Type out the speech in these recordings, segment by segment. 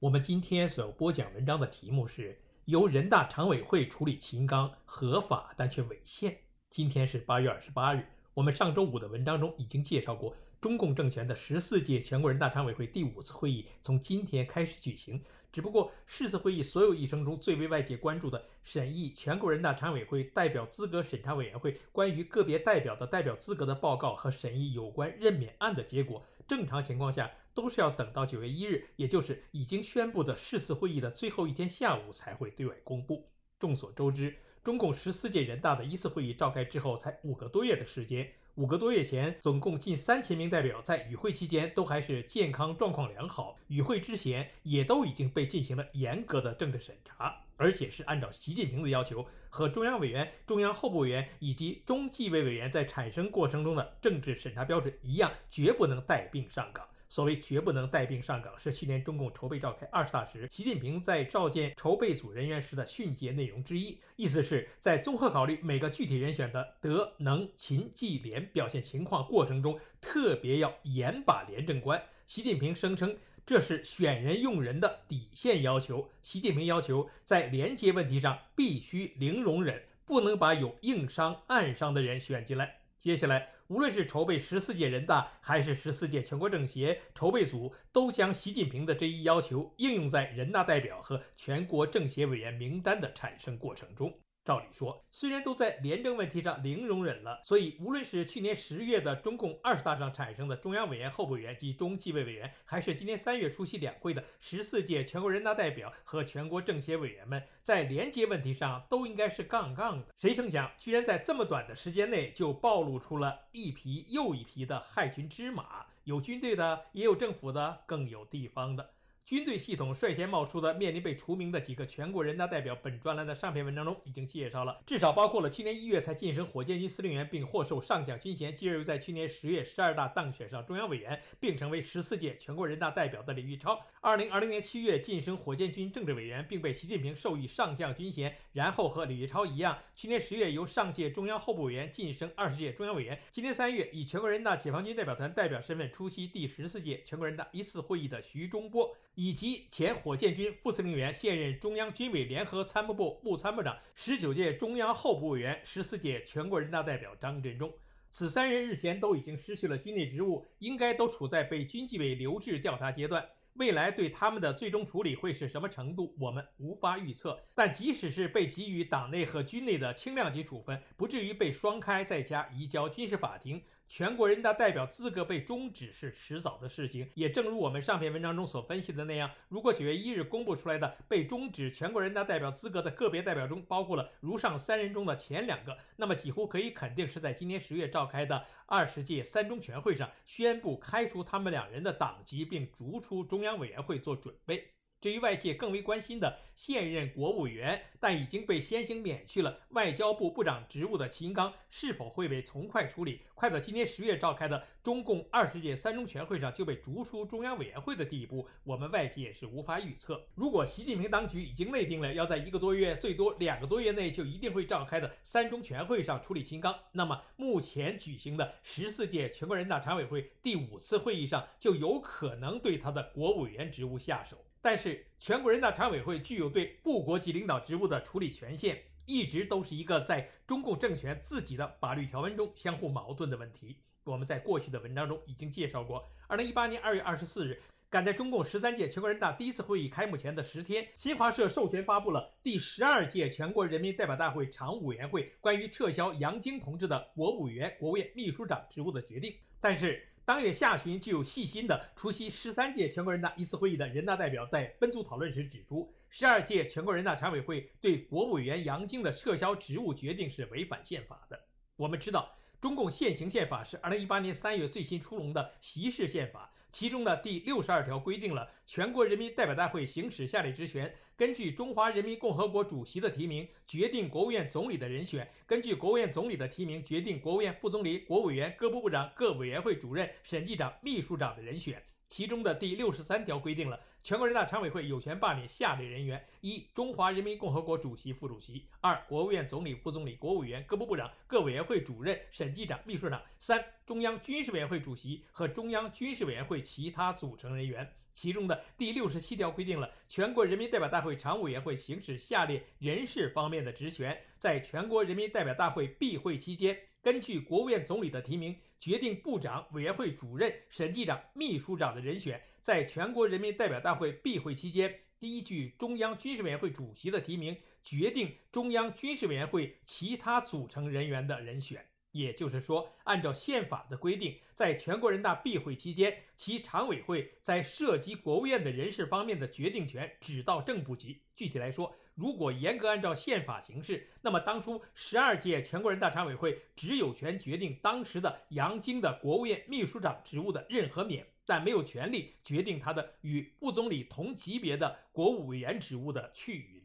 我们今天所要播讲文章的题目是由人大常委会处理秦刚合法但却违宪。今天是八月二十八日，我们上周五的文章中已经介绍过，中共政权的十四届全国人大常委会第五次会议从今天开始举行。只不过，是次会议所有议程中最为外界关注的审议全国人大常委会代表资格审查委员会关于个别代表的代表资格的报告和审议有关任免案的结果，正常情况下都是要等到九月一日，也就是已经宣布的是次会议的最后一天下午才会对外公布。众所周知，中共十四届人大的一次会议召开之后才五个多月的时间。五个多月前，总共近三千名代表在与会期间都还是健康状况良好，与会之前也都已经被进行了严格的政治审查，而且是按照习近平的要求，和中央委员、中央候补委员以及中纪委委员在产生过程中的政治审查标准一样，绝不能带病上岗。所谓绝不能带病上岗，是去年中共筹备召开二十大时，习近平在召见筹备组人员时的训诫内容之一。意思是在综合考虑每个具体人选的德能勤绩廉表现情况过程中，特别要严把廉政关。习近平声称这是选人用人的底线要求。习近平要求在廉洁问题上必须零容忍，不能把有硬伤、暗伤的人选进来。接下来。无论是筹备十四届人大，还是十四届全国政协筹备组，都将习近平的这一要求应用在人大代表和全国政协委员名单的产生过程中。照理说，虽然都在廉政问题上零容忍了，所以无论是去年十月的中共二十大上产生的中央委员、候补委员及中纪委委员，还是今年三月出席两会的十四届全国人大代表和全国政协委员们，在廉洁问题上都应该是杠杠的。谁成想，居然在这么短的时间内就暴露出了一批又一批的害群之马，有军队的，也有政府的，更有地方的。军队系统率先冒出的、面临被除名的几个全国人大代表，本专栏的上篇文章中已经介绍了，至少包括了去年一月才晋升火箭军司令员并获授上将军衔，继而又在去年十月十二大当选上中央委员，并成为十四届全国人大代表的李玉超；二零二零年七月晋升火箭军政治委员，并被习近平授予上将军衔，然后和李玉超一样，去年十月由上届中央候补委员晋升二十届中央委员，今年三月以全国人大解放军代表团代表身份出席第十四届全国人大一次会议的徐中波。以及前火箭军副司令员、现任中央军委联合参谋部副参谋长、十九届中央候补委员、十四届全国人大代表张振中，此三人日前都已经失去了军内职务，应该都处在被军纪委留置调查阶段。未来对他们的最终处理会是什么程度，我们无法预测。但即使是被给予党内和军内的轻量级处分，不至于被双开再加移交军事法庭。全国人大代表资格被终止是迟早的事情，也正如我们上篇文章中所分析的那样，如果九月一日公布出来的被终止全国人大代表资格的个别代表中包括了如上三人中的前两个，那么几乎可以肯定是在今年十月召开的二十届三中全会上宣布开除他们两人的党籍，并逐出中央委员会做准备。至于外界更为关心的现任国务委员，但已经被先行免去了外交部部长职务的秦刚，是否会被从快处理，快到今年十月召开的中共二十届三中全会上就被逐出中央委员会的地步，我们外界是无法预测。如果习近平当局已经内定了要在一个多月，最多两个多月内就一定会召开的三中全会上处理秦刚，那么目前举行的十四届全国人大常委会第五次会议上就有可能对他的国务委员职务下手。但是，全国人大常委会具有对部国级领导职务的处理权限，一直都是一个在中共政权自己的法律条文中相互矛盾的问题。我们在过去的文章中已经介绍过。二零一八年二月二十四日，赶在中共十三届全国人大第一次会议开幕前的十天，新华社授权发布了第十二届全国人民代表大会常务委员会关于撤销杨晶同志的国务委员、国务院秘书长职务的决定。但是，当月下旬，就有细心的出席十三届全国人大一次会议的人大代表在分组讨论时指出，十二届全国人大常委会对国务委员杨晶的撤销职务决定是违反宪法的。我们知道，中共现行宪法是二零一八年三月最新出笼的习氏宪法。其中的第六十二条规定了全国人民代表大会行使下列职权：根据中华人民共和国主席的提名，决定国务院总理的人选；根据国务院总理的提名，决定国务院副总理、国务委员、各部部长、各委员会主任、审计长、秘书长的人选。其中的第六十三条规定了全国人大常委会有权罢免下列人员：一、中华人民共和国主席、副主席；二、国务院总理、副总理、国务委员、各部部长、各委员会主任、审计长、秘书长；三、中央军事委员会主席和中央军事委员会其他组成人员。其中的第六十七条规定了全国人民代表大会常务委员会行使下列人事方面的职权：在全国人民代表大会闭会期间，根据国务院总理的提名。决定部长、委员会主任、审计长、秘书长的人选，在全国人民代表大会闭会期间，依据中央军事委员会主席的提名，决定中央军事委员会其他组成人员的人选。也就是说，按照宪法的规定，在全国人大闭会期间，其常委会在涉及国务院的人事方面的决定权只到正部级。具体来说，如果严格按照宪法行事，那么当初十二届全国人大常委会只有权决定当时的杨京的国务院秘书长职务的任和免，但没有权利决定他的与副总理同级别的国务委员职务的去与。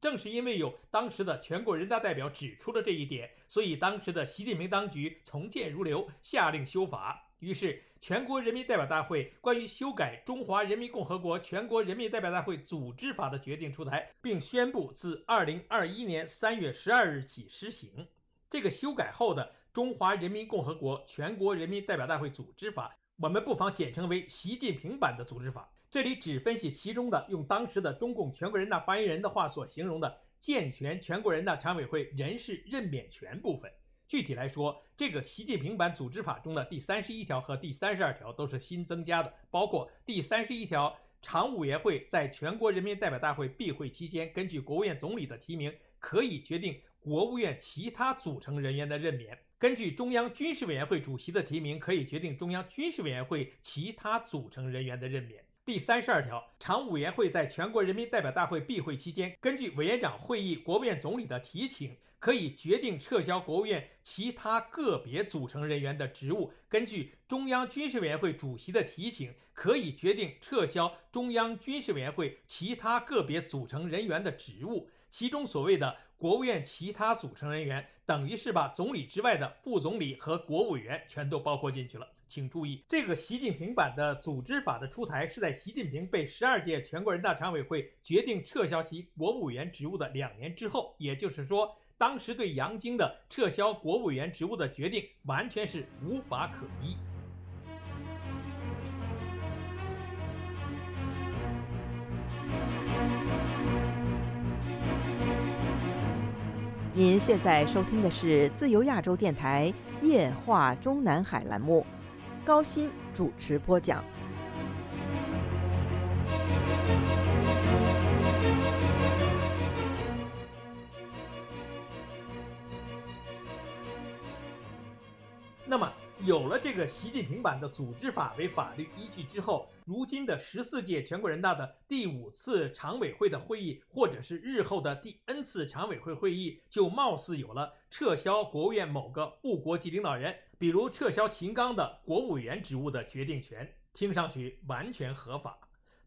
正是因为有当时的全国人大代表指出了这一点，所以当时的习近平当局从谏如流，下令修法。于是，全国人民代表大会关于修改《中华人民共和国全国人民代表大会组织法》的决定出台，并宣布自二零二一年三月十二日起施行。这个修改后的《中华人民共和国全国人民代表大会组织法》，我们不妨简称为习近平版的组织法。这里只分析其中的，用当时的中共全国人大发言人的话所形容的健全全国人大常委会人事任免权部分。具体来说，这个习近平版组织法中的第三十一条和第三十二条都是新增加的，包括第三十一条，常务委员会在全国人民代表大会闭会期间，根据国务院总理的提名，可以决定国务院其他组成人员的任免；根据中央军事委员会主席的提名，可以决定中央军事委员会其他组成人员的任免。第三十二条，常务委员会在全国人民代表大会闭会期间，根据委员长会议、国务院总理的提请。可以决定撤销国务院其他个别组成人员的职务。根据中央军事委员会主席的提请，可以决定撤销中央军事委员会其他个别组成人员的职务。其中所谓的国务院其他组成人员，等于是把总理之外的副总理和国务委员全都包括进去了。请注意，这个习近平版的组织法的出台，是在习近平被十二届全国人大常委会决定撤销其国务委员职务的两年之后。也就是说。当时对杨晶的撤销国务委员职务的决定完全是无法可依。您现在收听的是自由亚洲电台夜话中南海栏目，高鑫主持播讲。那么，有了这个习近平版的组织法为法律依据之后，如今的十四届全国人大的第五次常委会的会议，或者是日后的第 N 次常委会会议，就貌似有了撤销国务院某个副国级领导人，比如撤销秦刚的国务委员职务的决定权，听上去完全合法。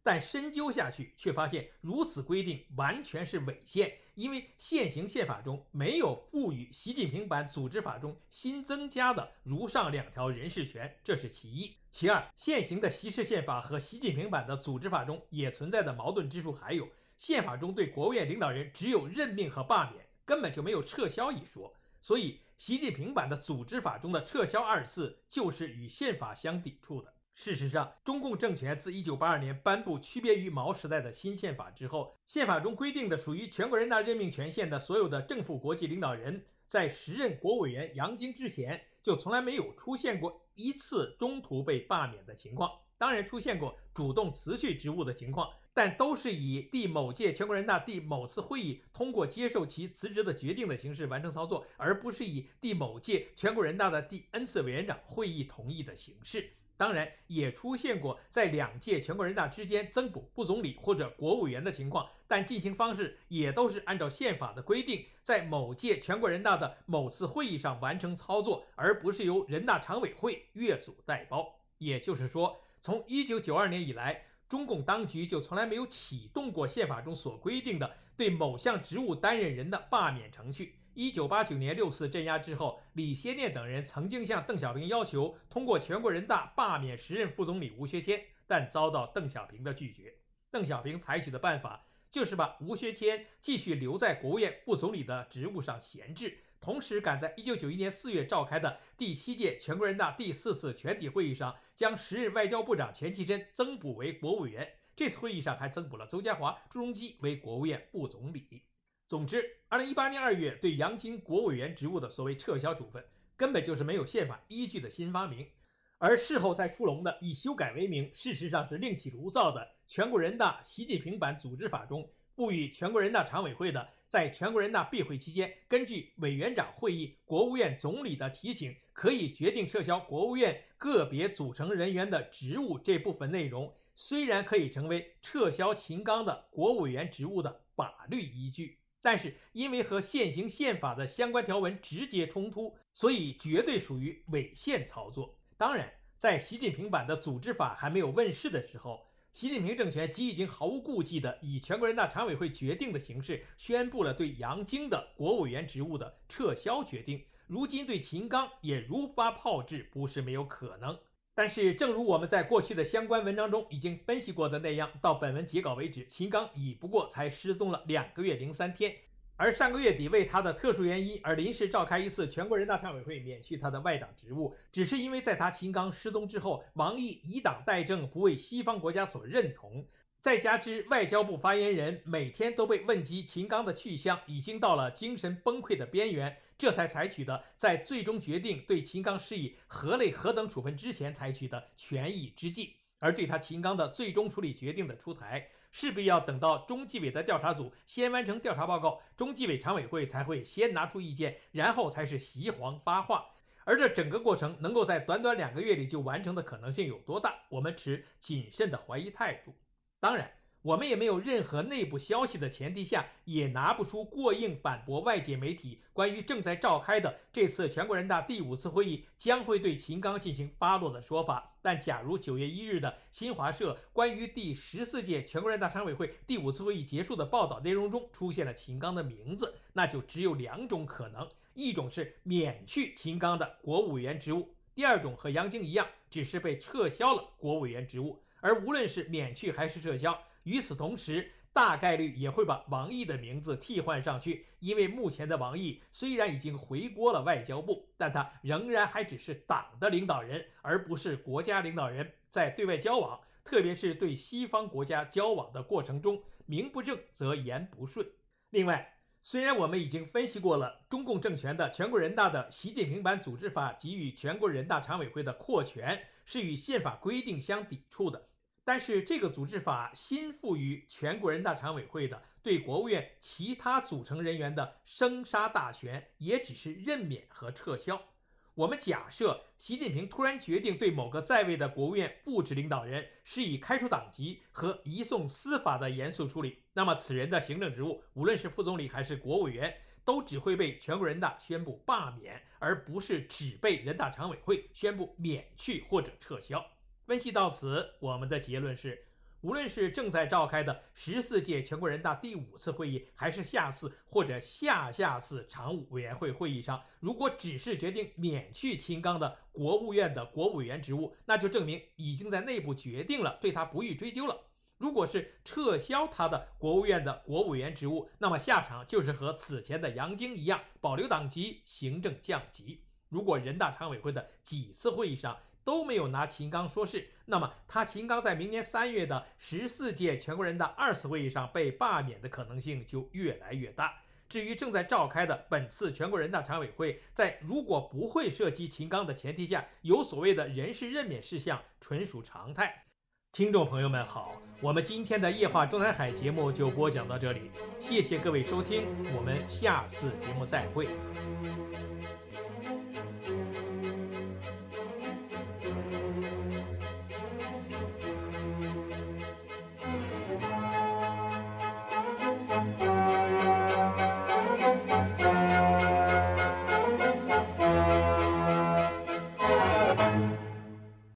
但深究下去，却发现如此规定完全是违宪，因为现行宪法中没有赋予习近平版组织法中新增加的如上两条人事权，这是其一。其二，现行的习氏宪法和习近平版的组织法中也存在的矛盾之处，还有宪法中对国务院领导人只有任命和罢免，根本就没有撤销一说，所以习近平版的组织法中的撤销二字就是与宪法相抵触的。事实上，中共政权自1982年颁布区别于毛时代的新宪法之后，宪法中规定的属于全国人大任命权限的所有的政府国际领导人，在时任国务委员杨晶之前，就从来没有出现过一次中途被罢免的情况。当然，出现过主动辞去职务的情况，但都是以第某届全国人大第某次会议通过接受其辞职的决定的形式完成操作，而不是以第某届全国人大的第 N 次委员长会议同意的形式。当然，也出现过在两届全国人大之间增补副总理或者国务委员的情况，但进行方式也都是按照宪法的规定，在某届全国人大的某次会议上完成操作，而不是由人大常委会越俎代庖。也就是说，从1992年以来，中共当局就从来没有启动过宪法中所规定的对某项职务担任人的罢免程序。1989年六四镇压之后，李先念等人曾经向邓小平要求通过全国人大罢免时任副总理吴学谦，但遭到邓小平的拒绝。邓小平采取的办法就是把吴学谦继续留在国务院副总理的职务上闲置。同时，赶在1991年4月召开的第七届全国人大第四次全体会议上，将时任外交部长钱其琛增补为国务委员。这次会议上还增补了邹家华、朱镕基为国务院副总理。总之，2018年2月对杨晶国委员职务的所谓撤销处分，根本就是没有宪法依据的新发明。而事后再出笼的以修改为名，事实上是另起炉灶的全国人大习近平版组织法中赋予全国人大常委会的。在全国人大闭会期间，根据委员长会议、国务院总理的提请，可以决定撤销国务院个别组成人员的职务这部分内容，虽然可以成为撤销秦刚的国务委员职务的法律依据，但是因为和现行宪法的相关条文直接冲突，所以绝对属于违宪操作。当然，在习近平版的组织法还没有问世的时候。习近平政权即已经毫无顾忌地以全国人大常委会决定的形式宣布了对杨晶的国务委员职务的撤销决定。如今对秦刚也如法炮制，不是没有可能。但是，正如我们在过去的相关文章中已经分析过的那样，到本文截稿为止，秦刚已不过才失踪了两个月零三天。而上个月底为他的特殊原因而临时召开一次全国人大常委会免去他的外长职务，只是因为在他秦刚失踪之后，王毅以党代政，不为西方国家所认同。再加之外交部发言人每天都被问及秦刚的去向，已经到了精神崩溃的边缘，这才采取的在最终决定对秦刚施以何类何等处分之前采取的权宜之计。而对他秦刚的最终处理决定的出台。势必要等到中纪委的调查组先完成调查报告，中纪委常委会才会先拿出意见，然后才是习黄发话。而这整个过程能够在短短两个月里就完成的可能性有多大？我们持谨慎的怀疑态度。当然。我们也没有任何内部消息的前提下，也拿不出过硬反驳外界媒体关于正在召开的这次全国人大第五次会议将会对秦刚进行发落的说法。但假如九月一日的新华社关于第十四届全国人大常委会第五次会议结束的报道内容中出现了秦刚的名字，那就只有两种可能：一种是免去秦刚的国务委员职务；第二种和杨晶一样，只是被撤销了国务委员职务。而无论是免去还是撤销，与此同时，大概率也会把王毅的名字替换上去，因为目前的王毅虽然已经回国了外交部，但他仍然还只是党的领导人，而不是国家领导人。在对外交往，特别是对西方国家交往的过程中，名不正则言不顺。另外，虽然我们已经分析过了中共政权的全国人大的习近平版组织法给予全国人大常委会的扩权是与宪法规定相抵触的。但是，这个组织法新赋予全国人大常委会的对国务院其他组成人员的生杀大权，也只是任免和撤销。我们假设习近平突然决定对某个在位的国务院部职领导人施以开除党籍和移送司法的严肃处理，那么此人的行政职务，无论是副总理还是国务委员，都只会被全国人大宣布罢免，而不是只被人大常委会宣布免去或者撤销。分析到此，我们的结论是：无论是正在召开的十四届全国人大第五次会议，还是下次或者下下次常务委员会会议上，如果只是决定免去秦刚的国务院的国务委员职务，那就证明已经在内部决定了对他不予追究了；如果是撤销他的国务院的国务委员职务，那么下场就是和此前的杨晶一样，保留党籍、行政降级。如果人大常委会的几次会议上，都没有拿秦刚说事，那么他秦刚在明年三月的十四届全国人大二次会议上被罢免的可能性就越来越大。至于正在召开的本次全国人大常委会，在如果不会涉及秦刚的前提下，有所谓的人事任免事项，纯属常态。听众朋友们好，我们今天的夜话中南海节目就播讲到这里，谢谢各位收听，我们下次节目再会。